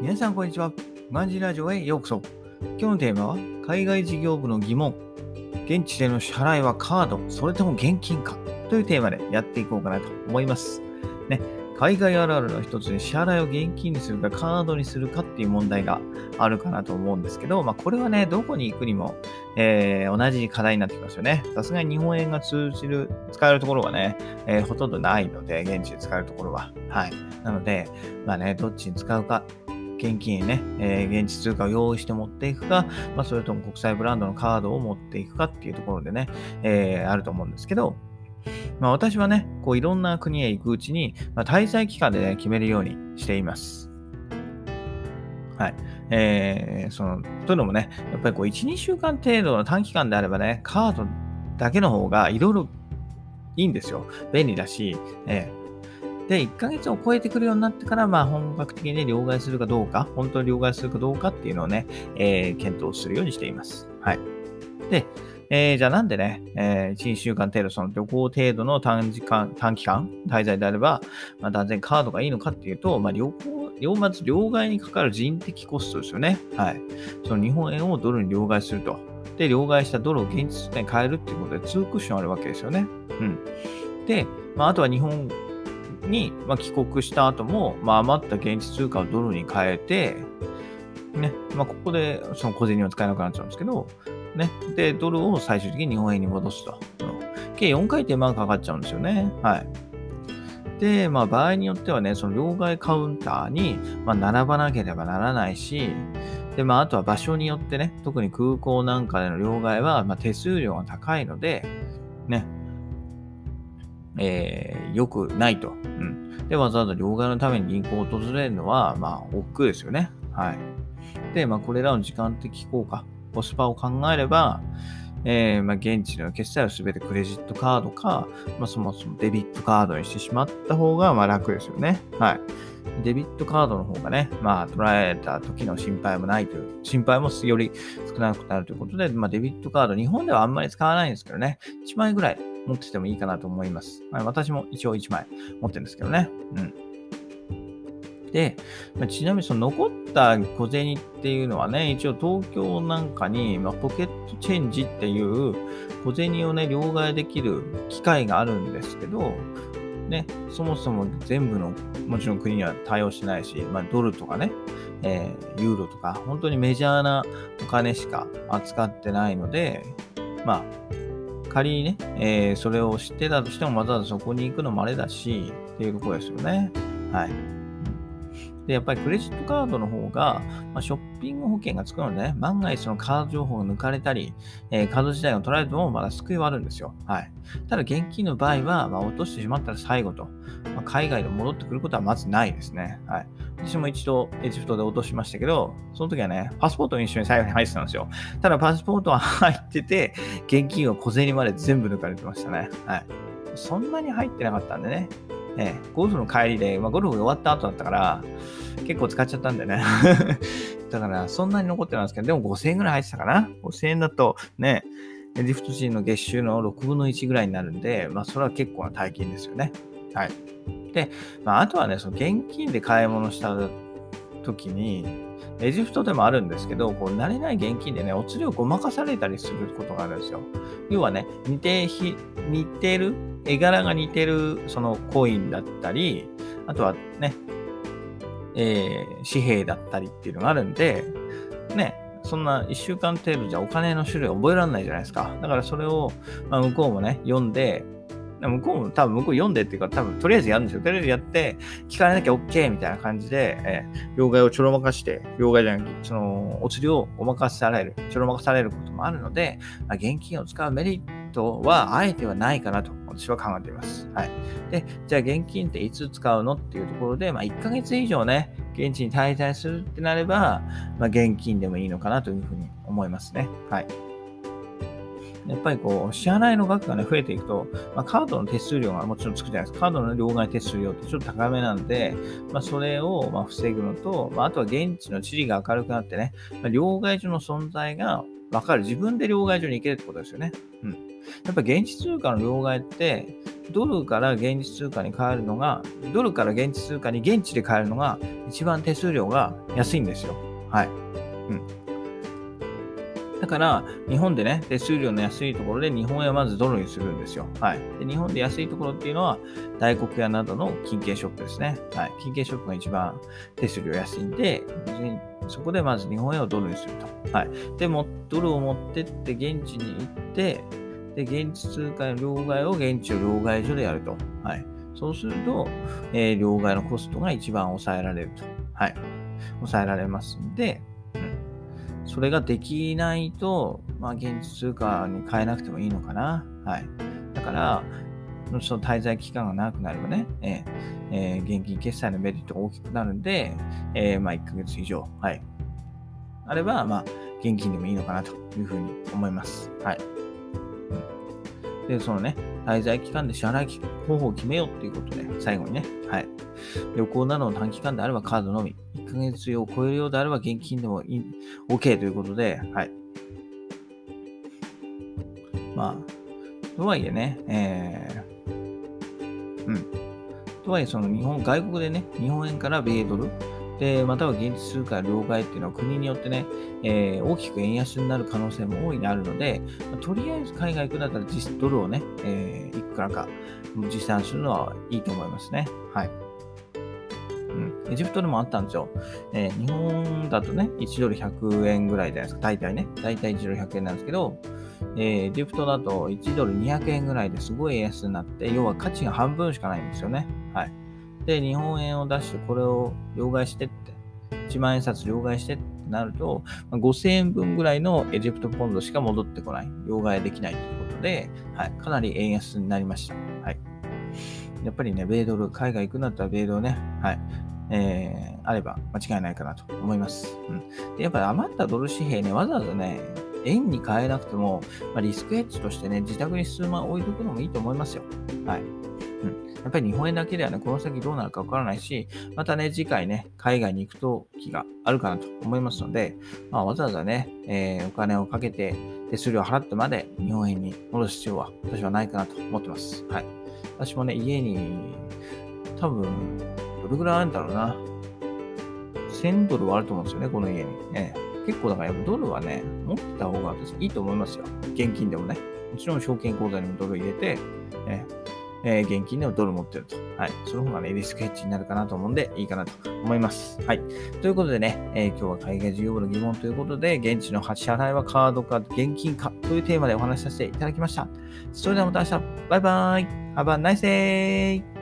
皆さんこんにちは。ガンジラジオへようこそ。今日のテーマは、海外事業部の疑問。現地での支払いはカード、それとも現金かというテーマでやっていこうかなと思います。ね、海外あるあるの一つで支払いを現金にするかカードにするかっていう問題があるかなと思うんですけど、まあこれはね、どこに行くにも、えー、同じ課題になってきますよね。さすがに日本円が通じる、使えるところがね、えー、ほとんどないので、現地で使えるところは。はい。なので、まあね、どっちに使うか現金ね、えー、現地通貨を用意して持っていくか、まあ、それとも国際ブランドのカードを持っていくかっていうところでね、えー、あると思うんですけど、まあ、私はね、こういろんな国へ行くうちに、まあ、滞在期間で、ね、決めるようにしています。はい。えー、その、というのもね、やっぱりこう1、2週間程度の短期間であればね、カードだけの方がいろいろいいんですよ。便利だし、えーで、1ヶ月を超えてくるようになってから、まあ、本格的に両替するかどうか、本当に両替するかどうかっていうのをね、えー、検討するようにしています。はい。で、えー、じゃあなんでね、えー、1、2週間程度、その旅行程度の短時間、短期間、滞在であれば、まあ、断然カードがいいのかっていうと、まあ、旅行、両まず両替にかかる人的コストですよね。はい。その日本円をドルに両替すると。で、両替したドルを現実に変えるっていうことで、2クッションあるわけですよね。うん。で、まあ、あとは日本に、まあ、帰国した後も、まあ、余った現地通貨をドルに変えて、ね、まあ、ここでその小銭は使えなくなっちゃうんですけど、ね、で、ドルを最終的に日本円に戻すと。計4回転万かかっちゃうんですよね。はい。で、まあ、場合によってはね、その両替カウンターに、まあ、並ばなければならないし、で、まあ、あとは場所によってね、特に空港なんかでの両替は、まあ、手数料が高いので、ね、えー、良くないと。うん。で、わざわざ両替のために銀行を訪れるのは、まあ、億劫ですよね。はい。で、まあ、これらの時間的効果、コスパを考えれば、えー、まあ、現地の決済をすべてクレジットカードか、まあ、そもそもデビットカードにしてしまった方が、まあ、楽ですよね。はい。デビットカードの方がね、まあ、捉えた時の心配もないという、心配もより少なくなるということで、まあ、デビットカード、日本ではあんまり使わないんですけどね、1万円ぐらい持っててもいいかなと思います。まあ、私も一応1枚持ってるんですけどね。うん。で、ま、ちなみにその残った小銭っていうのはね、一応東京なんかに、まあ、ポケットチェンジっていう小銭をね、両替できる機械があるんですけど、ね、そもそも全部の、もちろん国には対応しないし、まあ、ドルとかね、えー、ユーロとか、本当にメジャーなお金しか扱ってないので、まあ、仮にね、えー、それを知ってたとしてもわざわざそこに行くのもあれだし、っていうところですよね。はい。で、やっぱりクレジットカードの方が、まあ、ショッピング保険がつくのでね、万が一そのカード情報が抜かれたり、えー、カード自体が取られてもまだ救いはあるんですよ。はい。ただ現金の場合は、まあ、落としてしまったら最後と、まあ、海外で戻ってくることはまずないですね。はい。私も一度エジプトで落としましたけど、その時はね、パスポートも一緒に最後に入ってたんですよ。ただパスポートは入ってて、現金は小銭まで全部抜かれてましたね。はい。そんなに入ってなかったんでね。ね、ゴルフの帰りで、まあ、ゴルフが終わった後だったから、結構使っちゃったんでね。だから、そんなに残ってないんですけど、でも5000円ぐらい入ってたかな。5000円だと、ね、リフト人の月収の6分の1ぐらいになるんで、まあ、それは結構な大金ですよね。はい。で、まあ、あとはね、その現金で買い物した時に、エジプトでもあるんですけど、こう慣れない現金でね、お釣りをごまかされたりすることがあるんですよ。要はね、似て似てる、絵柄が似てるそのコインだったり、あとはね、えー、紙幣だったりっていうのがあるんで、ね、そんな1週間程度じゃお金の種類覚えられないじゃないですか。だからそれを、まあ、向こうもね、読んで、向こうも多分向こう読んでっていうか、多分とりあえずやるんですよ。とりあえずやって、聞かれなきゃ OK みたいな感じで、えー、両替をちょろまかして、両替じゃなくて、その、お釣りをお任せされる、ちょろまかされることもあるので、まあ、現金を使うメリットは、あえてはないかなと、私は考えています。はい。で、じゃあ現金っていつ使うのっていうところで、まあ、1ヶ月以上ね、現地に滞在するってなれば、まあ、現金でもいいのかなというふうに思いますね。はい。やっぱりこう、支払いの額がね、増えていくと、まあ、カードの手数料がもちろんつくじゃないですか。カードの両替手数料ってちょっと高めなんで、まあ、それをま防ぐのと、まあ、あとは現地の地理が明るくなってね、ま、両替所の存在が分かる。自分で両替所に行けるってことですよね。うん。やっぱ現地通貨の両替って、ドルから現地通貨に変えるのが、ドルから現地通貨に現地で変えるのが一番手数料が安いんですよ。はい。うん。だから、日本でね、手数料の安いところで日本円はまずドルにするんですよ。はい。で日本で安いところっていうのは、大黒屋などの金券ショップですね。はい。金券ショップが一番手数料安いんで、そこでまず日本円をドルにすると。はい。でも、ドルを持ってって現地に行って、で、現地通貨の両替を現地の両替所でやると。はい。そうすると、えー、両替のコストが一番抑えられると。はい。抑えられますんで、それができないと、まあ、現地通貨に変えなくてもいいのかな。はい。だから、その滞在期間が長くなればね、ええー、現金決済のメリットが大きくなるんで、えー、まあ、1ヶ月以上、はい。あれば、まあ、現金でもいいのかなというふうに思います。はい。で、そのね、滞在期間で支払い方法を決めようっていうことで、最後にね、はい。旅行などの短期間であればカードのみ、1ヶ月を超えるようであれば現金でも OK ということで、はい。まあ、とはいえね、えー、うん。とはいえ、その日本、外国でね、日本円から米ドル、で、または現地通貨両替っていうのは国によってね、えー、大きく円安になる可能性も大いにあるので、まあ、とりあえず海外行くんだったら実ドルをね、えー、いくらか持参するのはいいと思いますね。はい。うん、エジプトでもあったんですよ。えー、日本だとね、1ドル100円ぐらいじゃないですか。大体ね。大体1ドル100円なんですけど、えー、エジプトだと1ドル200円ぐらいですごい円安になって、要は価値が半分しかないんですよね。はい。で、日本円を出してこれを両替してって、1万円札両替してってなると、5000円分ぐらいのエジプトポンドしか戻ってこない。両替できないということで、はい、かなり円安になりました。はい。やっぱりね、米ドル、海外行くんだったら米ドルね、はい、えー、あれば間違いないかなと思います。うん。で、やっぱり余ったドル紙幣ね、わざわざね、円に変えなくても、まあ、リスクヘッジとしてね、自宅に数万置いとくのもいいと思いますよ。はい。やっぱり日本円だけではね、この先どうなるかわからないし、またね、次回ね、海外に行くときがあるかなと思いますので、まあ、わざわざね、えー、お金をかけて手数料払ってまで日本円に戻す必要は私はないかなと思ってます。はい。私もね、家に多分、どれぐらいあるんだろうな。1000ドルはあると思うんですよね、この家に。ね、結構だからやっぱドルはね、持ってた方が私いいと思いますよ。現金でもね。もちろん証券口座にもドル入れて、ね、えー、現金でもドル持ってると。はい。その方がね、リスクヘッジになるかなと思うんで、いいかなと思います。はい。ということでね、えー、今日は海外事業部の疑問ということで、現地の支払いはカードか現金かというテーマでお話しさせていただきました。それではまた明日、バイバイ !Have a nice day!